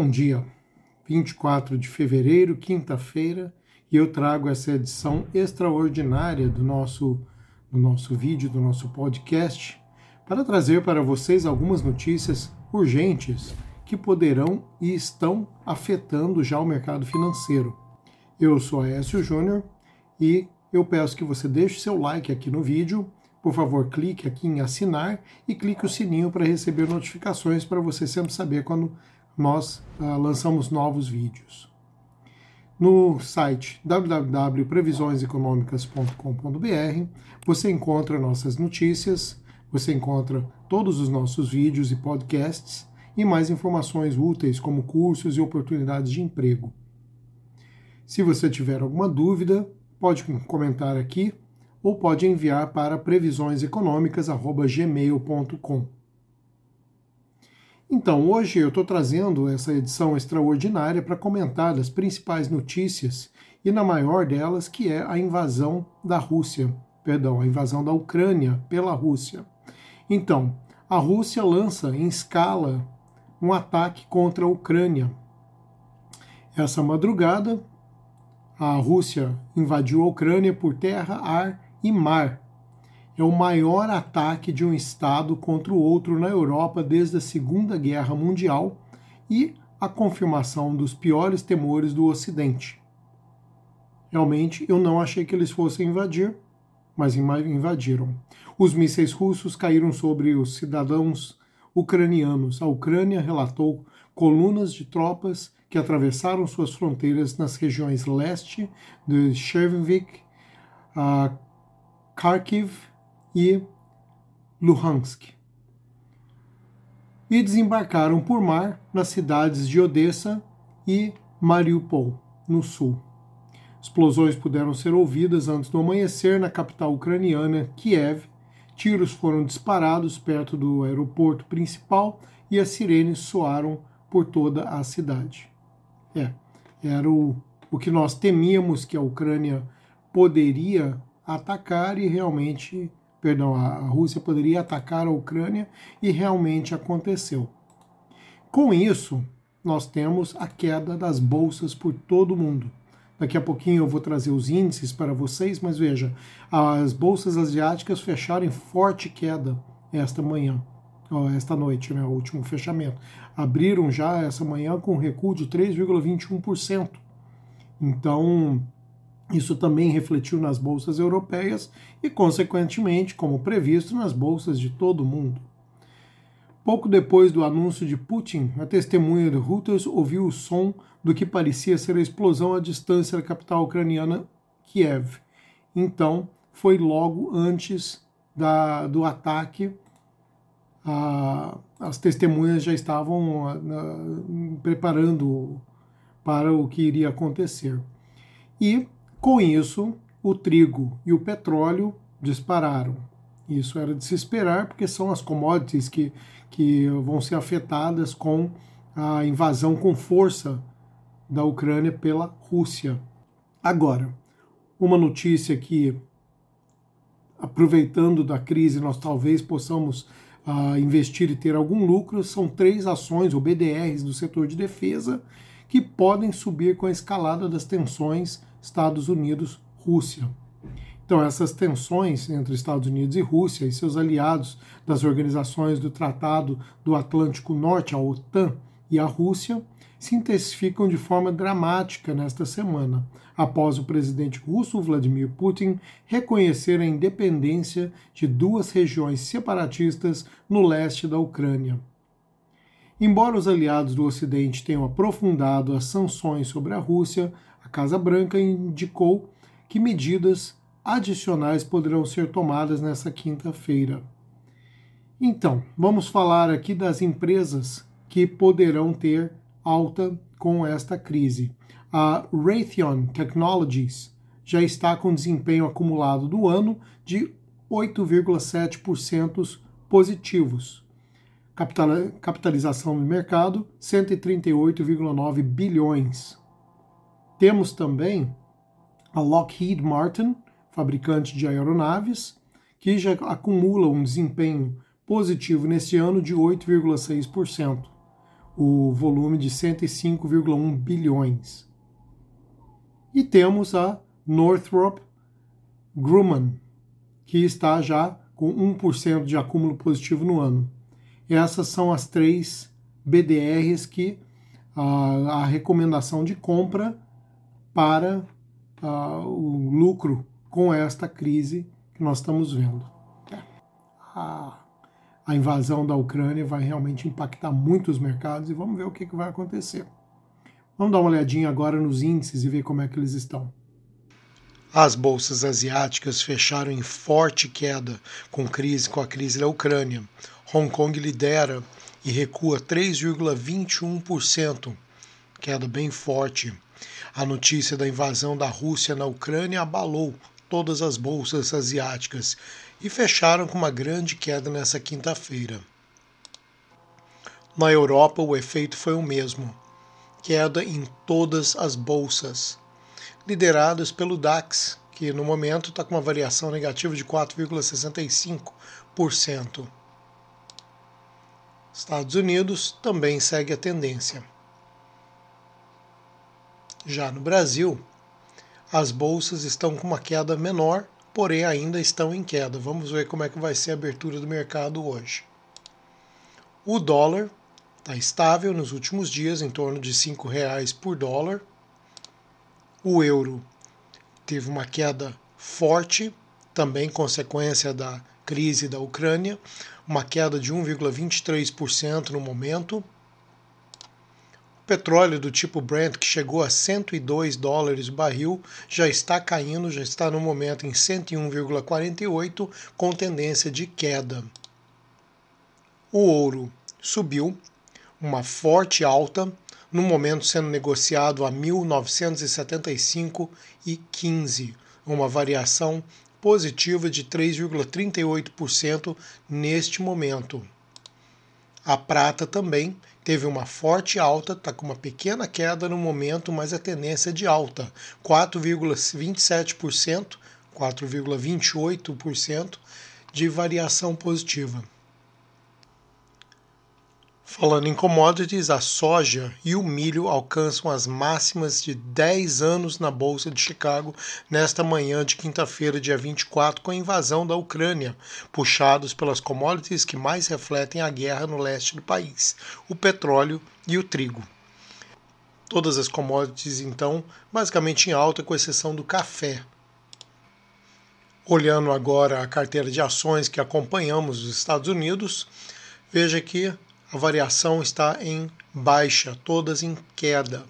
Bom dia, 24 de fevereiro, quinta-feira, e eu trago essa edição extraordinária do nosso, do nosso vídeo, do nosso podcast, para trazer para vocês algumas notícias urgentes que poderão e estão afetando já o mercado financeiro. Eu sou Aécio Júnior e eu peço que você deixe seu like aqui no vídeo, por favor, clique aqui em assinar e clique o sininho para receber notificações para você sempre saber quando nós uh, lançamos novos vídeos. No site www.previsioneseconomicas.com.br você encontra nossas notícias, você encontra todos os nossos vídeos e podcasts e mais informações úteis como cursos e oportunidades de emprego. Se você tiver alguma dúvida, pode comentar aqui ou pode enviar para previsioneseconomicas@gmail.com. Então, hoje eu estou trazendo essa edição extraordinária para comentar as principais notícias e na maior delas, que é a invasão da Rússia, perdão, a invasão da Ucrânia pela Rússia. Então, a Rússia lança em escala um ataque contra a Ucrânia. Essa madrugada, a Rússia invadiu a Ucrânia por terra, ar e mar é o maior ataque de um Estado contra o outro na Europa desde a Segunda Guerra Mundial e a confirmação dos piores temores do Ocidente. Realmente, eu não achei que eles fossem invadir, mas invadiram. Os mísseis russos caíram sobre os cidadãos ucranianos. A Ucrânia relatou colunas de tropas que atravessaram suas fronteiras nas regiões leste de Chervivik, Kharkiv e Luhansk. E desembarcaram por mar nas cidades de Odessa e Mariupol, no sul. Explosões puderam ser ouvidas antes do amanhecer na capital ucraniana, Kiev. Tiros foram disparados perto do aeroporto principal e as sirenes soaram por toda a cidade. É, era o, o que nós temíamos que a Ucrânia poderia atacar e realmente perdão, a Rússia poderia atacar a Ucrânia e realmente aconteceu. Com isso, nós temos a queda das bolsas por todo o mundo. Daqui a pouquinho eu vou trazer os índices para vocês, mas veja, as bolsas asiáticas fecharam em forte queda esta manhã, esta noite, né, o último fechamento. Abriram já essa manhã com um recuo de 3,21%. Então, isso também refletiu nas bolsas europeias e, consequentemente, como previsto, nas bolsas de todo o mundo. Pouco depois do anúncio de Putin, a testemunha de Reuters ouviu o som do que parecia ser a explosão à distância da capital ucraniana, Kiev. Então, foi logo antes da, do ataque. A, as testemunhas já estavam a, a, preparando para o que iria acontecer. E com isso, o trigo e o petróleo dispararam. Isso era de se esperar, porque são as commodities que, que vão ser afetadas com a invasão com força da Ucrânia pela Rússia. Agora, uma notícia que, aproveitando da crise, nós talvez possamos uh, investir e ter algum lucro, são três ações, ou BDRs, do setor de defesa, que podem subir com a escalada das tensões Estados Unidos-Rússia. Então, essas tensões entre Estados Unidos e Rússia e seus aliados das organizações do Tratado do Atlântico Norte, a OTAN, e a Rússia, se intensificam de forma dramática nesta semana, após o presidente russo Vladimir Putin reconhecer a independência de duas regiões separatistas no leste da Ucrânia. Embora os aliados do Ocidente tenham aprofundado as sanções sobre a Rússia, a Casa Branca indicou que medidas adicionais poderão ser tomadas nessa quinta-feira. Então, vamos falar aqui das empresas que poderão ter alta com esta crise. A Raytheon Technologies já está com desempenho acumulado do ano de 8,7% positivos capitalização do mercado 138,9 bilhões. Temos também a Lockheed Martin, fabricante de aeronaves, que já acumula um desempenho positivo neste ano de 8,6%. o volume de 105,1 bilhões. E temos a Northrop Grumman, que está já com 1% de acúmulo positivo no ano. Essas são as três BDRs que a, a recomendação de compra para a, o lucro com esta crise que nós estamos vendo. A, a invasão da Ucrânia vai realmente impactar muitos mercados e vamos ver o que, que vai acontecer. Vamos dar uma olhadinha agora nos índices e ver como é que eles estão. As bolsas asiáticas fecharam em forte queda com crise com a crise da Ucrânia. Hong Kong lidera e recua 3,21%, queda bem forte. A notícia da invasão da Rússia na Ucrânia abalou todas as bolsas asiáticas e fecharam com uma grande queda nessa quinta-feira. Na Europa, o efeito foi o mesmo: queda em todas as bolsas, lideradas pelo DAX, que no momento está com uma variação negativa de 4,65%. Estados Unidos também segue a tendência. Já no Brasil, as bolsas estão com uma queda menor, porém ainda estão em queda. Vamos ver como é que vai ser a abertura do mercado hoje. O dólar está estável nos últimos dias, em torno de R$ reais por dólar. O euro teve uma queda forte, também consequência da crise da Ucrânia, uma queda de 1,23% no momento. O petróleo do tipo Brent, que chegou a 102 dólares o barril, já está caindo, já está no momento em 101,48, com tendência de queda. O ouro subiu, uma forte alta, no momento sendo negociado a 1975,15, uma variação positiva de 3,38% neste momento. A prata também teve uma forte alta, está com uma pequena queda no momento, mas a tendência é de alta, 4,27%, 4,28% de variação positiva. Falando em commodities, a soja e o milho alcançam as máximas de 10 anos na Bolsa de Chicago nesta manhã de quinta-feira, dia 24, com a invasão da Ucrânia, puxados pelas commodities que mais refletem a guerra no leste do país, o petróleo e o trigo. Todas as commodities, então, basicamente em alta, com exceção do café. Olhando agora a carteira de ações que acompanhamos dos Estados Unidos, veja que a variação está em baixa, todas em queda.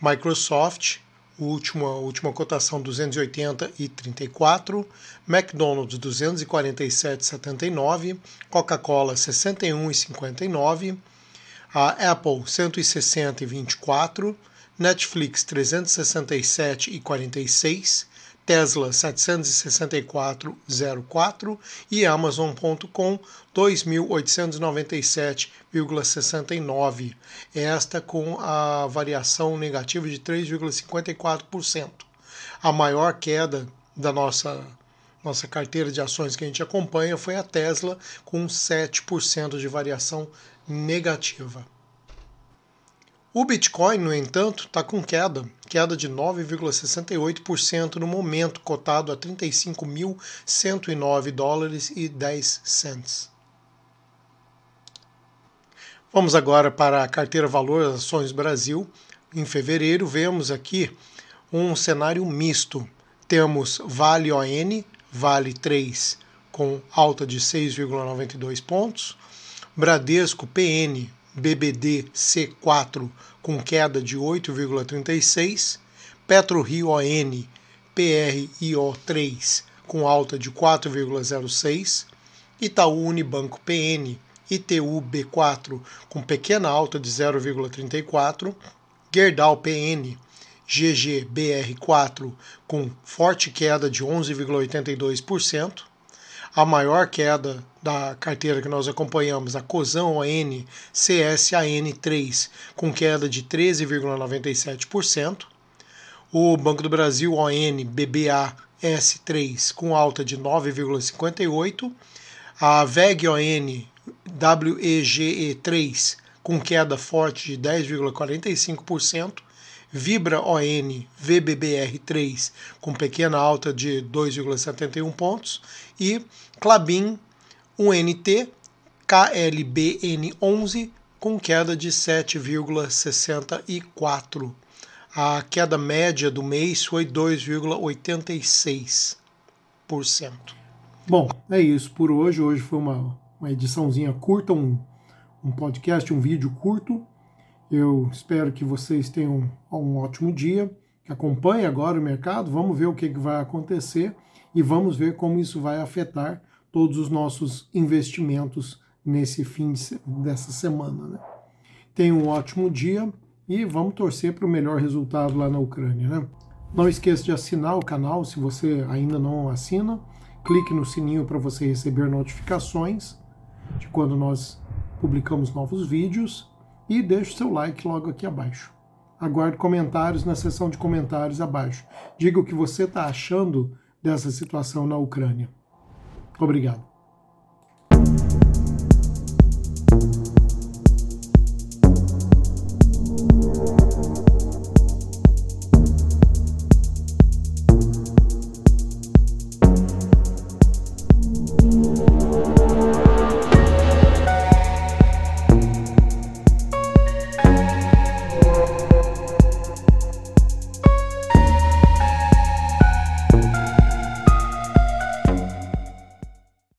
Microsoft, última, última cotação 280 e 34, McDonald's 247,79, Coca-Cola 61,59, a Apple 160,24, Netflix 367,46, Tesla 764,04 e Amazon.com 2.897,69. Esta com a variação negativa de 3,54%. A maior queda da nossa nossa carteira de ações que a gente acompanha foi a Tesla com 7% de variação negativa. O Bitcoin, no entanto, está com queda, queda de 9,68% no momento, cotado a 35.109 dólares e 10 cents. Vamos agora para a carteira Valor Ações Brasil. Em fevereiro, vemos aqui um cenário misto. Temos Vale ON, Vale 3 com alta de 6,92 pontos, Bradesco PN BBD C4 com queda de 8,36, PetroRio ON PRIO3 com alta de 4,06, Itaú Unibanco PN ITU B4 com pequena alta de 0,34, Gerdau PN GG BR4 com forte queda de 11,82%, a maior queda da carteira que nós acompanhamos, a Cosão ON CSAN3, com queda de 13,97%. O Banco do Brasil ON BBA S3 com alta de 9,58%. A VEG ON WEGE3 com queda forte de 10,45%, Vibra ON VBBR3 com pequena alta de 2,71 pontos e Clabin UNT KLBN11 com queda de 7,64. A queda média do mês foi 2,86%. Bom, é isso por hoje. Hoje foi uma, uma ediçãozinha curta, um, um podcast, um vídeo curto. Eu espero que vocês tenham um ótimo dia, que acompanhem agora o mercado, vamos ver o que, vai acontecer e vamos ver como isso vai afetar todos os nossos investimentos nesse fim de, dessa semana. Né? Tenham um ótimo dia e vamos torcer para o melhor resultado lá na Ucrânia. Né? Não esqueça de assinar o canal se você ainda não assina. Clique no sininho para você receber notificações de quando nós publicamos novos vídeos e deixe seu like logo aqui abaixo. Aguardo comentários na seção de comentários abaixo. Diga o que você está achando dessa situação na Ucrânia. Obrigado.